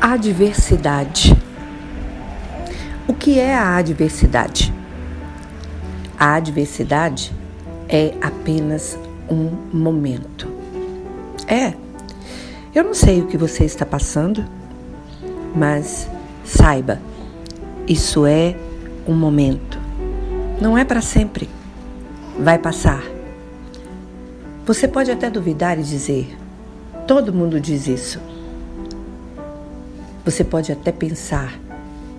Adversidade. O que é a adversidade? A adversidade é apenas um momento. É, eu não sei o que você está passando, mas saiba, isso é um momento. Não é para sempre. Vai passar. Você pode até duvidar e dizer: todo mundo diz isso. Você pode até pensar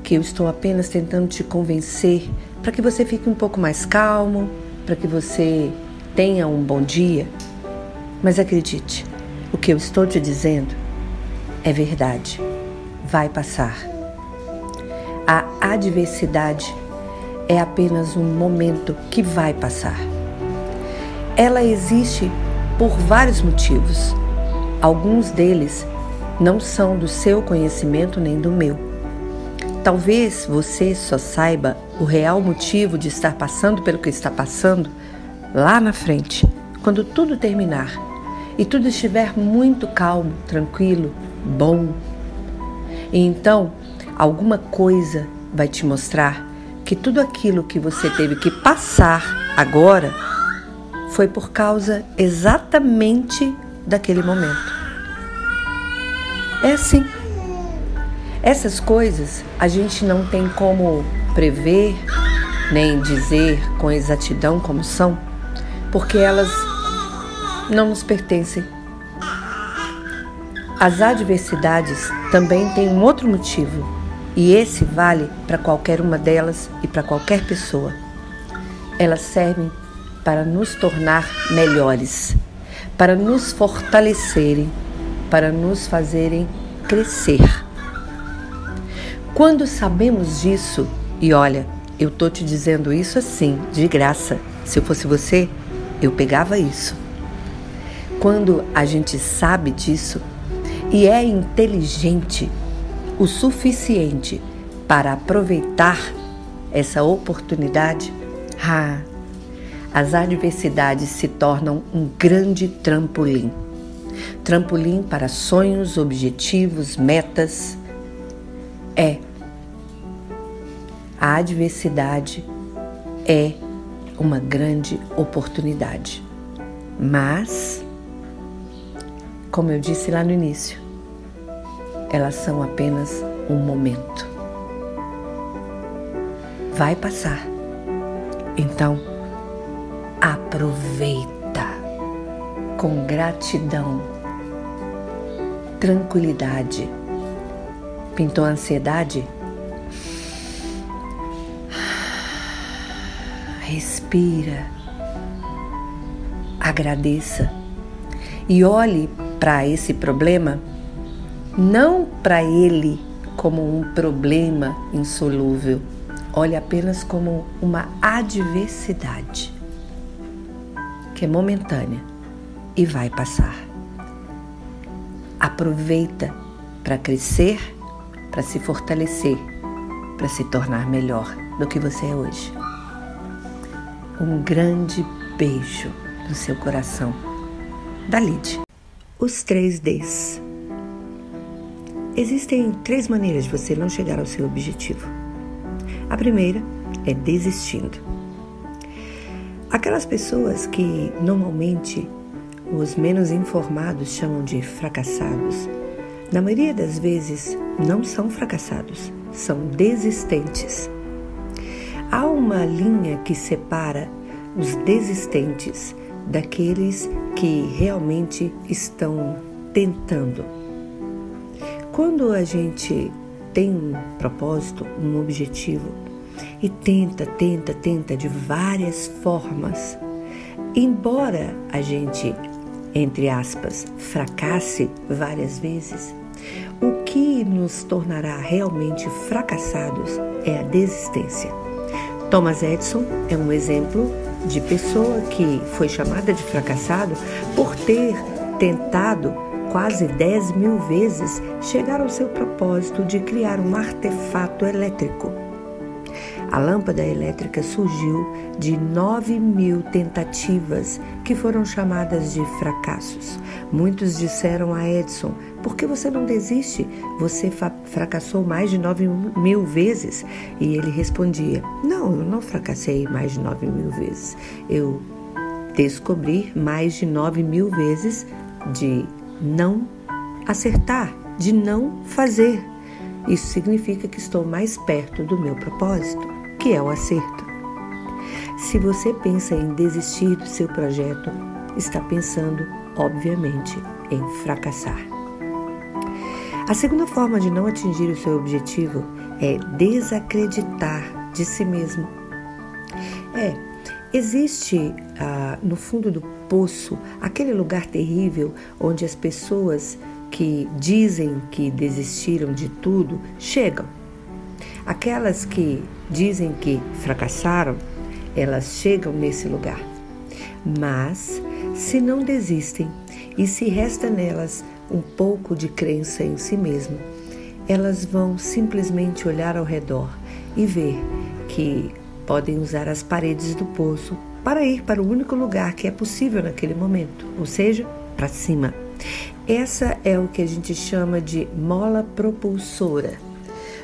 que eu estou apenas tentando te convencer para que você fique um pouco mais calmo, para que você tenha um bom dia. Mas acredite, o que eu estou te dizendo é verdade. Vai passar. A adversidade é apenas um momento que vai passar. Ela existe por vários motivos. Alguns deles não são do seu conhecimento nem do meu. Talvez você só saiba o real motivo de estar passando pelo que está passando lá na frente, quando tudo terminar e tudo estiver muito calmo, tranquilo, bom. E então, alguma coisa vai te mostrar que tudo aquilo que você teve que passar agora foi por causa exatamente daquele momento. É assim. Essas coisas a gente não tem como prever, nem dizer com exatidão como são, porque elas não nos pertencem. As adversidades também têm um outro motivo, e esse vale para qualquer uma delas e para qualquer pessoa. Elas servem para nos tornar melhores, para nos fortalecerem para nos fazerem crescer. Quando sabemos disso, e olha, eu tô te dizendo isso assim, de graça. Se eu fosse você, eu pegava isso. Quando a gente sabe disso e é inteligente o suficiente para aproveitar essa oportunidade, ah, as adversidades se tornam um grande trampolim trampolim para sonhos, objetivos, metas. É. A adversidade é uma grande oportunidade. Mas, como eu disse lá no início, elas são apenas um momento. Vai passar. Então, aproveita com gratidão, tranquilidade. Pintou ansiedade? Respira, agradeça e olhe para esse problema não para ele como um problema insolúvel, olhe apenas como uma adversidade que é momentânea e vai passar. Aproveita para crescer, para se fortalecer, para se tornar melhor do que você é hoje. Um grande beijo no seu coração. Da Lid. Os três Ds. Existem três maneiras de você não chegar ao seu objetivo. A primeira é desistindo. Aquelas pessoas que normalmente os menos informados chamam de fracassados, na maioria das vezes não são fracassados, são desistentes. Há uma linha que separa os desistentes daqueles que realmente estão tentando. Quando a gente tem um propósito, um objetivo e tenta, tenta, tenta de várias formas, embora a gente entre aspas, fracasse várias vezes, o que nos tornará realmente fracassados é a desistência. Thomas Edison é um exemplo de pessoa que foi chamada de fracassado por ter tentado quase 10 mil vezes chegar ao seu propósito de criar um artefato elétrico. A lâmpada elétrica surgiu de 9 mil tentativas que foram chamadas de fracassos. Muitos disseram a Edison: Por que você não desiste? Você fracassou mais de 9 mil vezes. E ele respondia: Não, eu não fracassei mais de 9 mil vezes. Eu descobri mais de 9 mil vezes de não acertar, de não fazer. Isso significa que estou mais perto do meu propósito que é o acerto. Se você pensa em desistir do seu projeto, está pensando, obviamente, em fracassar. A segunda forma de não atingir o seu objetivo é desacreditar de si mesmo. É, existe ah, no fundo do poço aquele lugar terrível onde as pessoas que dizem que desistiram de tudo chegam Aquelas que dizem que fracassaram, elas chegam nesse lugar. Mas, se não desistem e se resta nelas um pouco de crença em si mesmo, elas vão simplesmente olhar ao redor e ver que podem usar as paredes do poço para ir para o único lugar que é possível naquele momento, ou seja, para cima. Essa é o que a gente chama de mola propulsora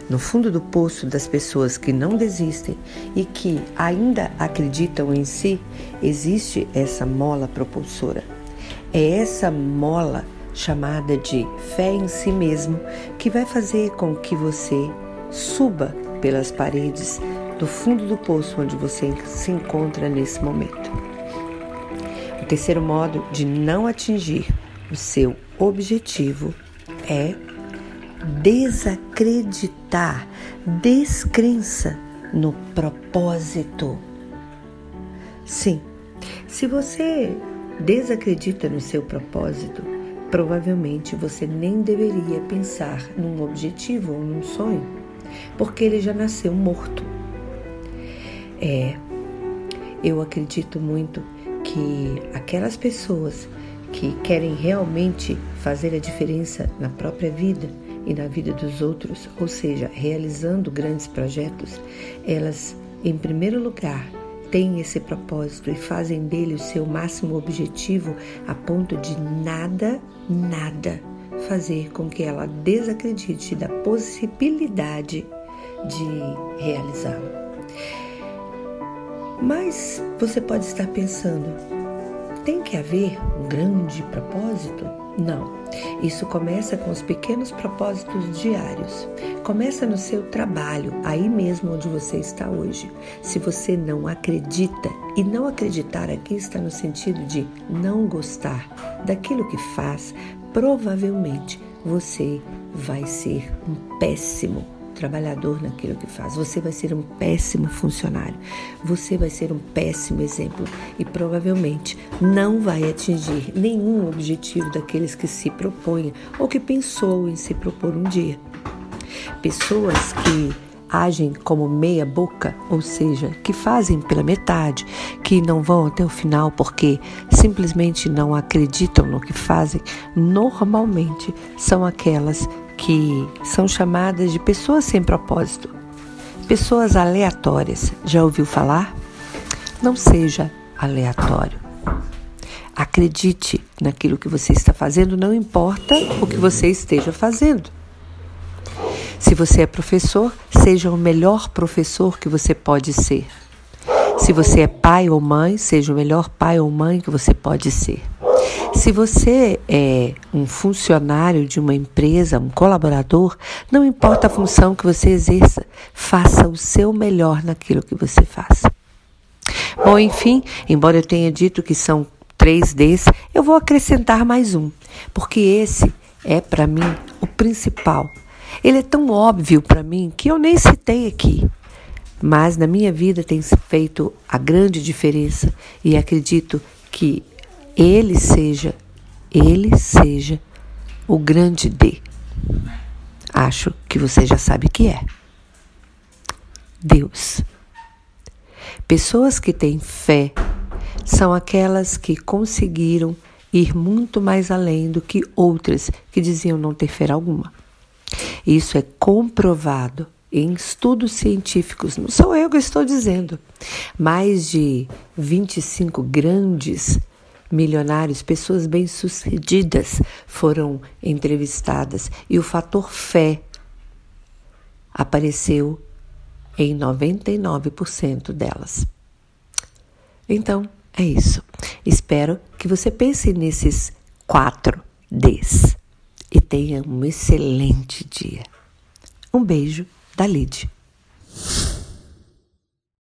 no fundo do poço das pessoas que não desistem e que ainda acreditam em si, existe essa mola propulsora. É essa mola chamada de fé em si mesmo que vai fazer com que você suba pelas paredes do fundo do poço onde você se encontra nesse momento. O terceiro modo de não atingir o seu objetivo é desacreditar, descrença no propósito. Sim, se você desacredita no seu propósito, provavelmente você nem deveria pensar num objetivo ou num sonho, porque ele já nasceu morto. É, eu acredito muito que aquelas pessoas que querem realmente fazer a diferença na própria vida, e na vida dos outros, ou seja, realizando grandes projetos, elas, em primeiro lugar, têm esse propósito e fazem dele o seu máximo objetivo a ponto de nada, nada fazer com que ela desacredite da possibilidade de realizá-lo. Mas você pode estar pensando, tem que haver um grande propósito? Não. Isso começa com os pequenos propósitos diários. Começa no seu trabalho, aí mesmo onde você está hoje. Se você não acredita, e não acreditar aqui está no sentido de não gostar daquilo que faz, provavelmente você vai ser um péssimo trabalhador naquilo que faz. Você vai ser um péssimo funcionário. Você vai ser um péssimo exemplo e provavelmente não vai atingir nenhum objetivo daqueles que se propõem ou que pensou em se propor um dia. Pessoas que agem como meia boca, ou seja, que fazem pela metade, que não vão até o final porque simplesmente não acreditam no que fazem, normalmente são aquelas que são chamadas de pessoas sem propósito, pessoas aleatórias. Já ouviu falar? Não seja aleatório. Acredite naquilo que você está fazendo, não importa o que você esteja fazendo. Se você é professor, seja o melhor professor que você pode ser. Se você é pai ou mãe, seja o melhor pai ou mãe que você pode ser. Se você é um funcionário de uma empresa, um colaborador, não importa a função que você exerça, faça o seu melhor naquilo que você faz. Bom, enfim, embora eu tenha dito que são três Ds, eu vou acrescentar mais um, porque esse é para mim o principal. Ele é tão óbvio para mim que eu nem citei aqui mas na minha vida tem feito a grande diferença e acredito que ele seja, ele seja o grande D. Acho que você já sabe que é. Deus. Pessoas que têm fé são aquelas que conseguiram ir muito mais além do que outras que diziam não ter fé alguma. Isso é comprovado em estudos científicos, não sou eu que estou dizendo, mais de 25 grandes milionários, pessoas bem-sucedidas foram entrevistadas e o fator fé apareceu em 99% delas. Então, é isso. Espero que você pense nesses quatro Ds e tenha um excelente dia. Um beijo da Lid.